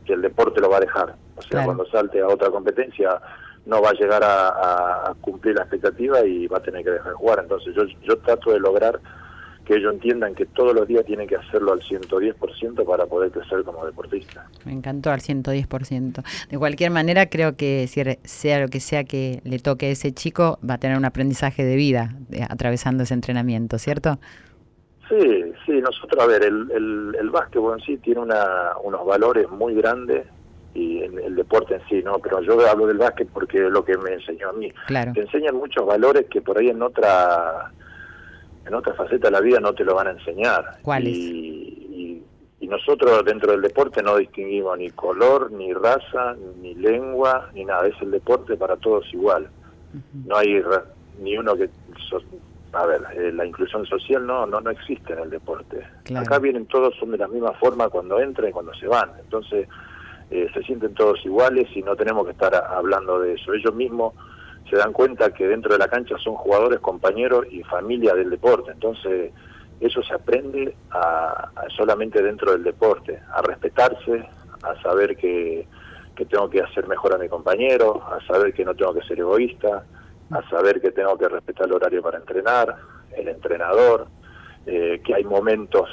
que el deporte lo va a dejar. O sea, Claro. cuando salte a otra competencia no va a llegar a, cumplir la expectativa y va a tener que dejar de jugar. Entonces yo, yo trato de lograr que ellos entiendan que todos los días tienen que hacerlo al 110% para poder crecer como deportista. Me encantó al 110%. De cualquier manera, creo que si sea lo que sea que le toque a ese chico, va a tener un aprendizaje de vida eh, atravesando ese entrenamiento, ¿cierto? Sí, sí, nosotros, a ver, el, el, el básquetbol en sí tiene una, unos valores muy grandes y el, el deporte en sí, ¿no? Pero yo hablo del básquet porque es lo que me enseñó a mí. Claro. Te enseñan muchos valores que por ahí en otra en otra faceta de la vida no te lo van a enseñar. ¿Cuáles? Y, y, y nosotros dentro del deporte no distinguimos ni color, ni raza, ni lengua, ni nada. Es el deporte para todos igual. No hay ni uno que... a ver, eh, la inclusión social no, no no existe en el deporte. Claro. Acá vienen todos, son de la misma forma cuando entran y cuando se van. Entonces, eh, se sienten todos iguales y no tenemos que estar a- hablando de eso. Ellos mismos se dan cuenta que dentro de la cancha son jugadores, compañeros y familia del deporte. Entonces, eso se aprende a, a solamente dentro del deporte, a respetarse, a saber que, que tengo que hacer mejor a mi compañero, a saber que no tengo que ser egoísta, a saber que tengo que respetar el horario para entrenar, el entrenador, eh, que hay momentos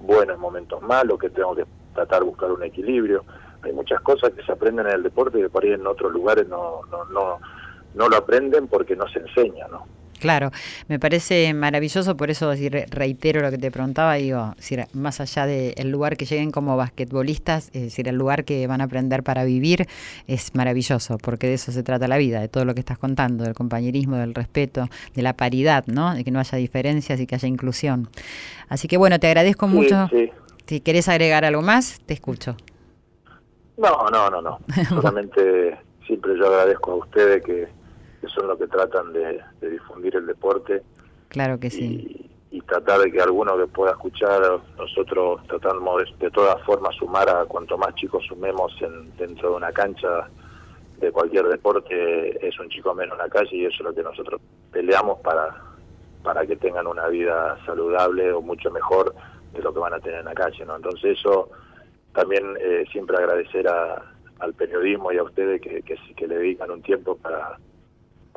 buenos, momentos malos, que tengo que tratar de buscar un equilibrio. Hay muchas cosas que se aprenden en el deporte y que por ahí en otros lugares no, no, no, no lo aprenden porque no se enseña, ¿no? Claro, me parece maravilloso, por eso reitero lo que te preguntaba, digo, decir, más allá del lugar que lleguen como basquetbolistas, es decir, el lugar que van a aprender para vivir es maravilloso, porque de eso se trata la vida, de todo lo que estás contando, del compañerismo, del respeto, de la paridad, ¿no? De que no haya diferencias y que haya inclusión. Así que bueno, te agradezco mucho. Si querés agregar algo más, te escucho. No, no, no, no. Solamente siempre yo agradezco a ustedes que que son los que tratan de, difundir el deporte. Claro que sí. Y, tratar de que alguno que pueda escuchar, nosotros tratamos de, todas formas sumar a cuanto más chicos sumemos en, dentro de una cancha de cualquier deporte, es un chico menos en la calle y eso es lo que nosotros peleamos para, para que tengan una vida saludable o mucho mejor de lo que van a tener en la calle. ¿no? Entonces eso también eh, siempre agradecer al periodismo y a ustedes que, que, que le dedican un tiempo para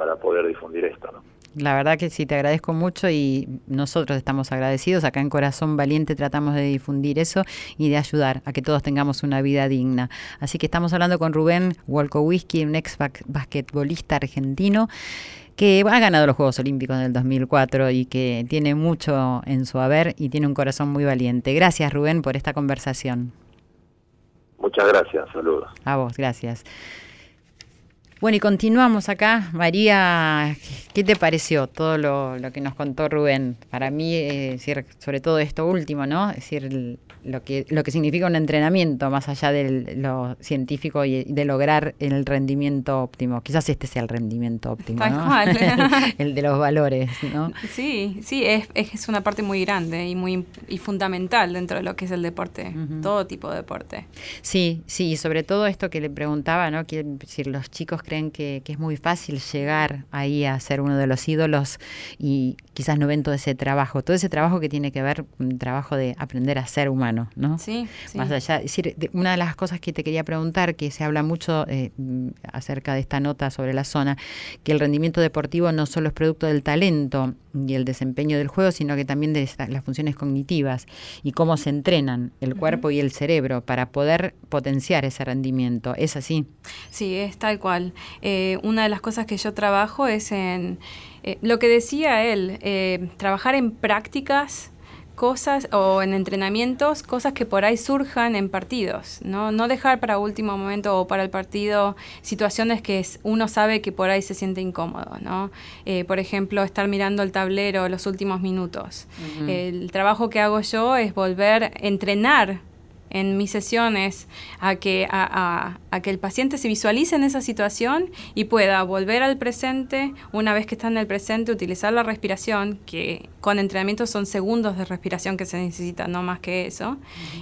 para poder difundir esto. ¿no? La verdad que sí, te agradezco mucho y nosotros estamos agradecidos. Acá en Corazón Valiente tratamos de difundir eso y de ayudar a que todos tengamos una vida digna. Así que estamos hablando con Rubén Wolkowski, un ex basquetbolista argentino que ha ganado los Juegos Olímpicos en el 2004 y que tiene mucho en su haber y tiene un corazón muy valiente. Gracias Rubén por esta conversación. Muchas gracias, saludos. A vos, gracias. Bueno, y continuamos acá. María, ¿qué te pareció todo lo, que nos contó Rubén? Para mí, eh, decir, sobre todo esto último, ¿no? Es decir, lo que, lo que significa un entrenamiento más allá de lo científico y de lograr el rendimiento óptimo. Quizás este sea el rendimiento óptimo, ¿no? el, de los valores, ¿no? Sí, sí, es, es una parte muy grande y muy y fundamental dentro de lo que es el deporte, todo tipo de deporte. Sí, sí, y sobre todo esto que le preguntaba, ¿no? Que decir, los chicos creen que, que es muy fácil llegar ahí a ser uno de los ídolos y quizás no ven todo ese trabajo, todo ese trabajo que tiene que ver, un trabajo de aprender a ser humano ¿no? Sí, Más allá, decir, una de las cosas que te quería preguntar, que se habla mucho eh, acerca de esta nota sobre la zona, que el rendimiento deportivo no solo es producto del talento y el desempeño del juego, sino que también de las funciones cognitivas y cómo se entrenan el cuerpo y el cerebro para poder potenciar ese rendimiento. ¿Es así? Sí, es tal cual. Eh, una de las cosas que yo trabajo es en eh, lo que decía él, trabajar en prácticas cosas o en entrenamientos, cosas que por ahí surjan en partidos, ¿no? No dejar para último momento o para el partido situaciones que uno sabe que por ahí se siente incómodo, ¿no? Eh, por ejemplo, estar mirando el tablero los últimos minutos. El trabajo que hago yo es volver a entrenar en mis sesiones a que, a, que el paciente se visualice en esa situación y pueda volver al presente, una vez que está en el presente, utilizar la respiración, que con entrenamiento son segundos de respiración que se necesitan, no más que eso,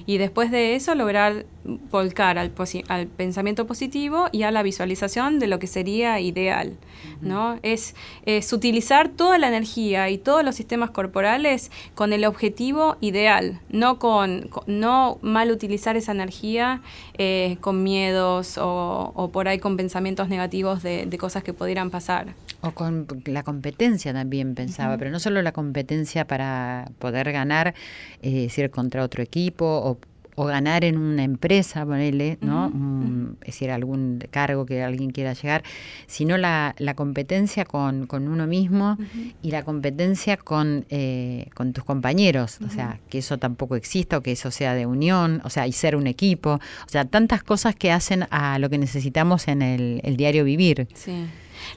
y después de eso lograr volcar al, al, pensamiento positivo y a la visualización de lo que sería ideal. ¿no? Es, es, utilizar toda la energía y todos los sistemas corporales con el objetivo ideal, no, con, no mal utilizar esa energía eh, con miedos o, por ahí con pensamientos negativos de, cosas que pudieran pasar. O con la competencia también pensaba, pero no solo la competencia para poder ganar, eh, decir, contra otro equipo o o ganar en una empresa, ponele, ¿no? Mm, es decir, algún cargo que alguien quiera llegar, sino la, la competencia con, con, uno mismo y la competencia con, eh, con tus compañeros, o sea, que eso tampoco exista o que eso sea de unión, o sea, y ser un equipo, o sea, tantas cosas que hacen a lo que necesitamos en el, el diario vivir. Sí.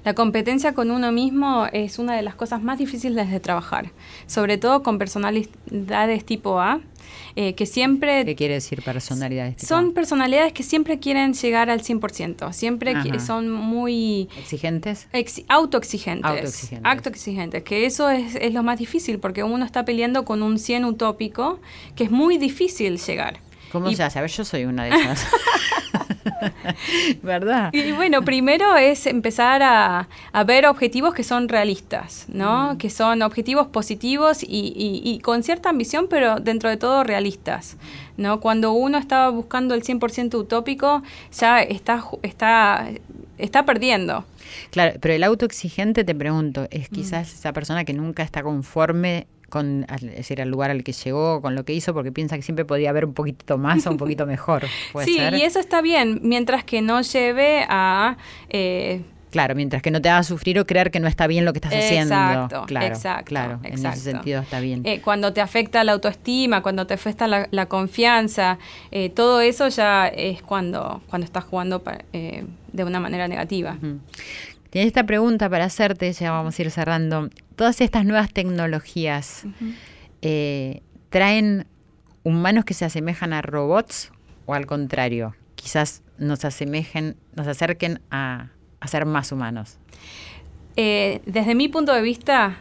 La competencia con uno mismo es una de las cosas más difíciles de trabajar, sobre todo con personalidades tipo A, eh, que siempre... ¿Qué quiere decir personalidades? Son personalidades que siempre quieren llegar al 100%, siempre son muy... ¿Exigentes? autoexigentes. Autoexigentes. Autoexigentes, que eso es, lo más difícil, porque uno está peleando con un 100 utópico que es muy difícil llegar. ¿Cómo Y- se hace? A ver, yo soy una de esas. ¿Verdad? Y bueno, primero es empezar a, a ver objetivos que son realistas, ¿no? Que son objetivos positivos y, y- y con cierta ambición, pero dentro de todo realistas, ¿no? Cuando uno está buscando el 100% utópico, ya está, está, está perdiendo. Claro, pero el autoexigente, te pregunto, es Mm. quizás esa persona que nunca está conforme con es decir, al lugar al que llegó, con lo que hizo, porque piensa que siempre podía haber un poquito más o un poquito mejor. ¿Puede Sí, ser? y eso está bien, mientras que no lleve a... eh, Claro, mientras que no te haga sufrir o creer que no está bien lo que estás haciendo. Exacto, Claro, exacto. En exacto. ese sentido está bien. Eh, cuando te afecta la autoestima, cuando te afecta la, la confianza, eh, todo eso ya es cuando, cuando estás jugando pa- eh, de una manera negativa. Tienes esta pregunta para hacerte, ya vamos a ir cerrando. Todas estas nuevas tecnologías eh, traen humanos que se asemejan a robots o al contrario, quizás nos asemejen, nos acerquen a, a ser más humanos. Eh, desde mi punto de vista,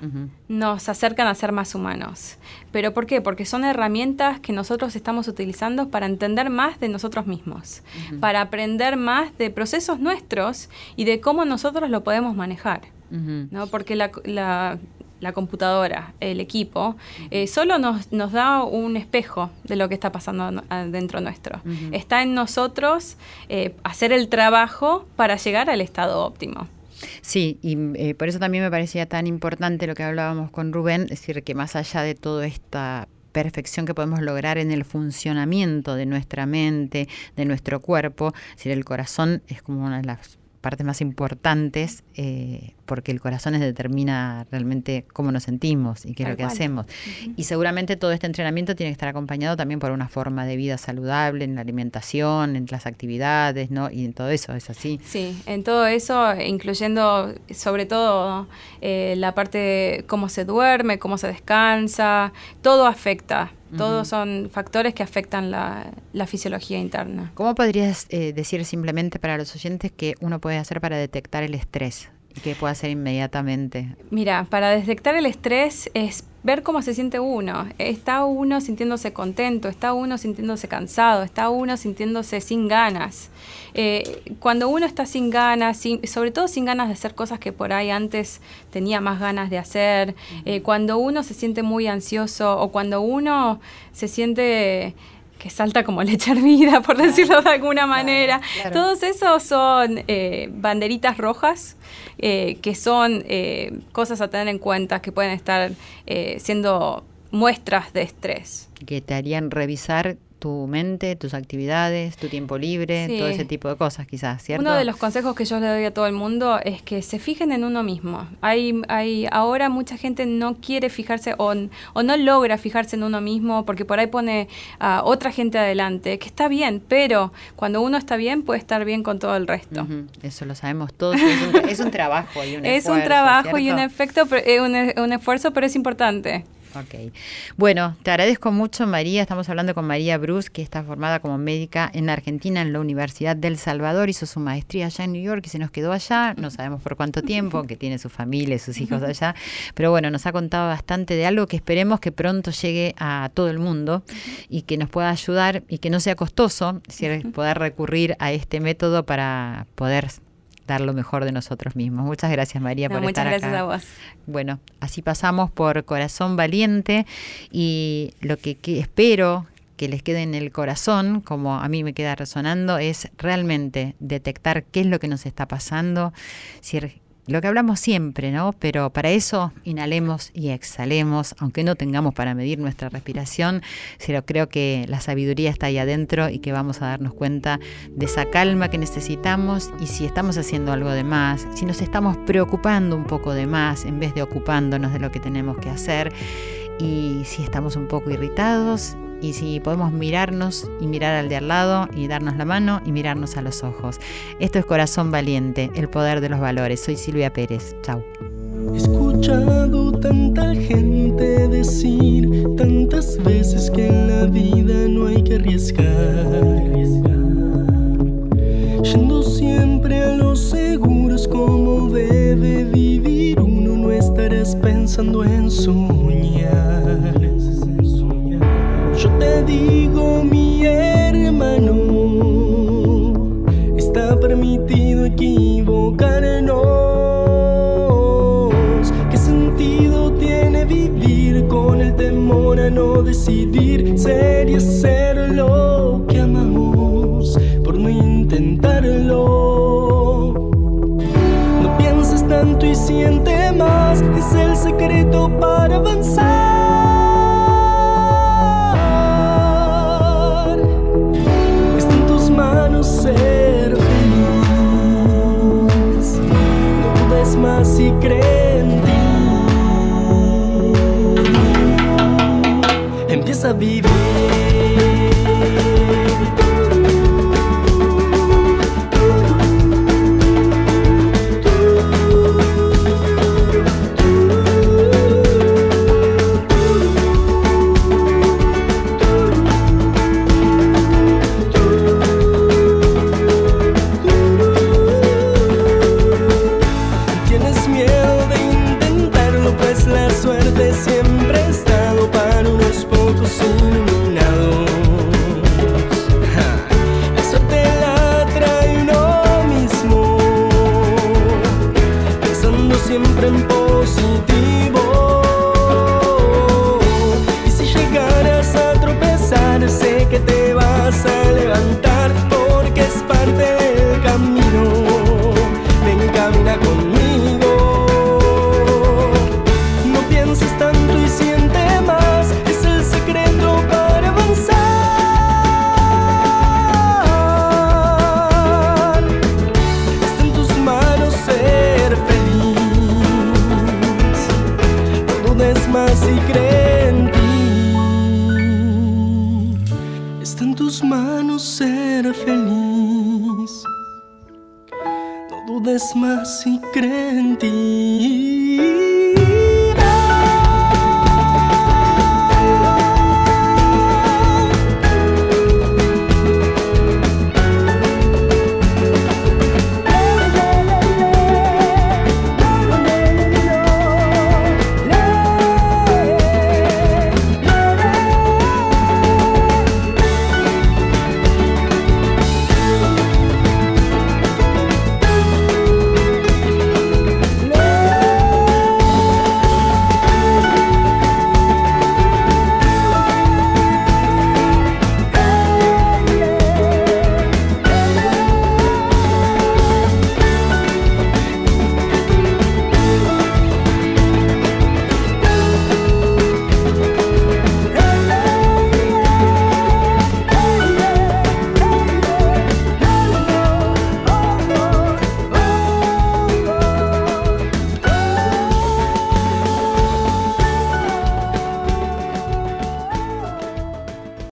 nos acercan a ser más humanos. ¿Pero por qué? Porque son herramientas que nosotros estamos utilizando para entender más de nosotros mismos, para aprender más de procesos nuestros y de cómo nosotros lo podemos manejar. ¿No? Porque la, la- la computadora, el equipo, eh, solo nos, nos da un espejo de lo que está pasando adentro nuestro. Está en nosotros eh, hacer el trabajo para llegar al estado óptimo. Sí, y eh, por eso también me parecía tan importante lo que hablábamos con Rubén, es decir, que más allá de toda esta perfección que podemos lograr en el funcionamiento de nuestra mente, de nuestro cuerpo, es decir, el corazón es como una de las partes más importantes eh, porque el corazón es determina realmente cómo nos sentimos y qué es lo que cual. hacemos. Y seguramente todo este entrenamiento tiene que estar acompañado también por una forma de vida saludable en la alimentación, en las actividades, ¿no? Y en todo eso, ¿es así? Sí, en todo eso, incluyendo sobre todo eh, la parte de cómo se duerme, cómo se descansa, todo afecta. Todos son factores que afectan la, la fisiología interna. ¿Cómo podrías eh, decir simplemente para los oyentes que uno puede hacer para detectar el estrés y que puede hacer inmediatamente? Mira, para detectar el estrés es ver cómo se siente uno. Está uno sintiéndose contento, está uno sintiéndose cansado, está uno sintiéndose sin ganas. Eh, cuando uno está sin ganas, sin- sobre todo sin ganas de hacer cosas que por ahí antes tenía más ganas de hacer, eh, cuando uno se siente muy ansioso o cuando uno se siente que salta como leche hervida, por decirlo de alguna manera. claro. Todos esos son eh, banderitas rojas eh, que son eh, cosas a tener en cuenta que pueden estar eh, siendo muestras de estrés. Que te harían revisar tu mente, tus actividades, tu tiempo libre, Sí. todo ese tipo de cosas quizás, ¿cierto? Uno de los consejos que yo le doy a todo el mundo es que se fijen en uno mismo. Hay, hay ahora mucha gente no quiere fijarse o, o no logra fijarse en uno mismo porque por ahí pone a otra gente adelante, que está bien, pero cuando uno está bien puede estar bien con todo el resto. Eso lo sabemos todos. Es un, es un trabajo y un Es un esfuerzo, trabajo y un, ¿cierto? efecto, eh, un, e- un esfuerzo, pero es importante. Ok. Bueno, te agradezco mucho, María. Estamos hablando con María Bruce, que está formada como médica en Argentina, en la Universidad del Salvador. Hizo su maestría allá en New York y se nos quedó allá. No sabemos por cuánto tiempo, que tiene su familia y sus hijos allá. Pero bueno, nos ha contado bastante de algo que esperemos que pronto llegue a todo el mundo y que nos pueda ayudar y que no sea costoso, decir, poder recurrir a este método para poder dar lo mejor de nosotros mismos. Muchas gracias, María, No, por muchas estar gracias acá. a vos. Bueno, así pasamos por Corazón Valiente y lo que, que espero que les quede en el corazón, como a mí me queda resonando, es realmente detectar qué es lo que nos está pasando, si lo que hablamos siempre, ¿no? Pero para eso inhalemos y exhalemos, aunque no tengamos para medir nuestra respiración, pero creo que la sabiduría está ahí adentro y que vamos a darnos cuenta de esa calma que necesitamos y si estamos haciendo algo de más, si nos estamos preocupando un poco de más en vez de ocupándonos de lo que tenemos que hacer y si estamos un poco irritados y si podemos mirarnos y mirar al de al lado y darnos la mano y mirarnos a los ojos. Esto es Corazón Valiente, el poder de los valores. Soy Silvia Pérez. Chau. He escuchado tanta gente decir tantas veces que en la vida no hay que arriesgar. Yendo siempre a los decidir ser y hacer lo que amamos por no intentarlo. No pienses tanto y siente más, es el secreto para avanzar. possa viver.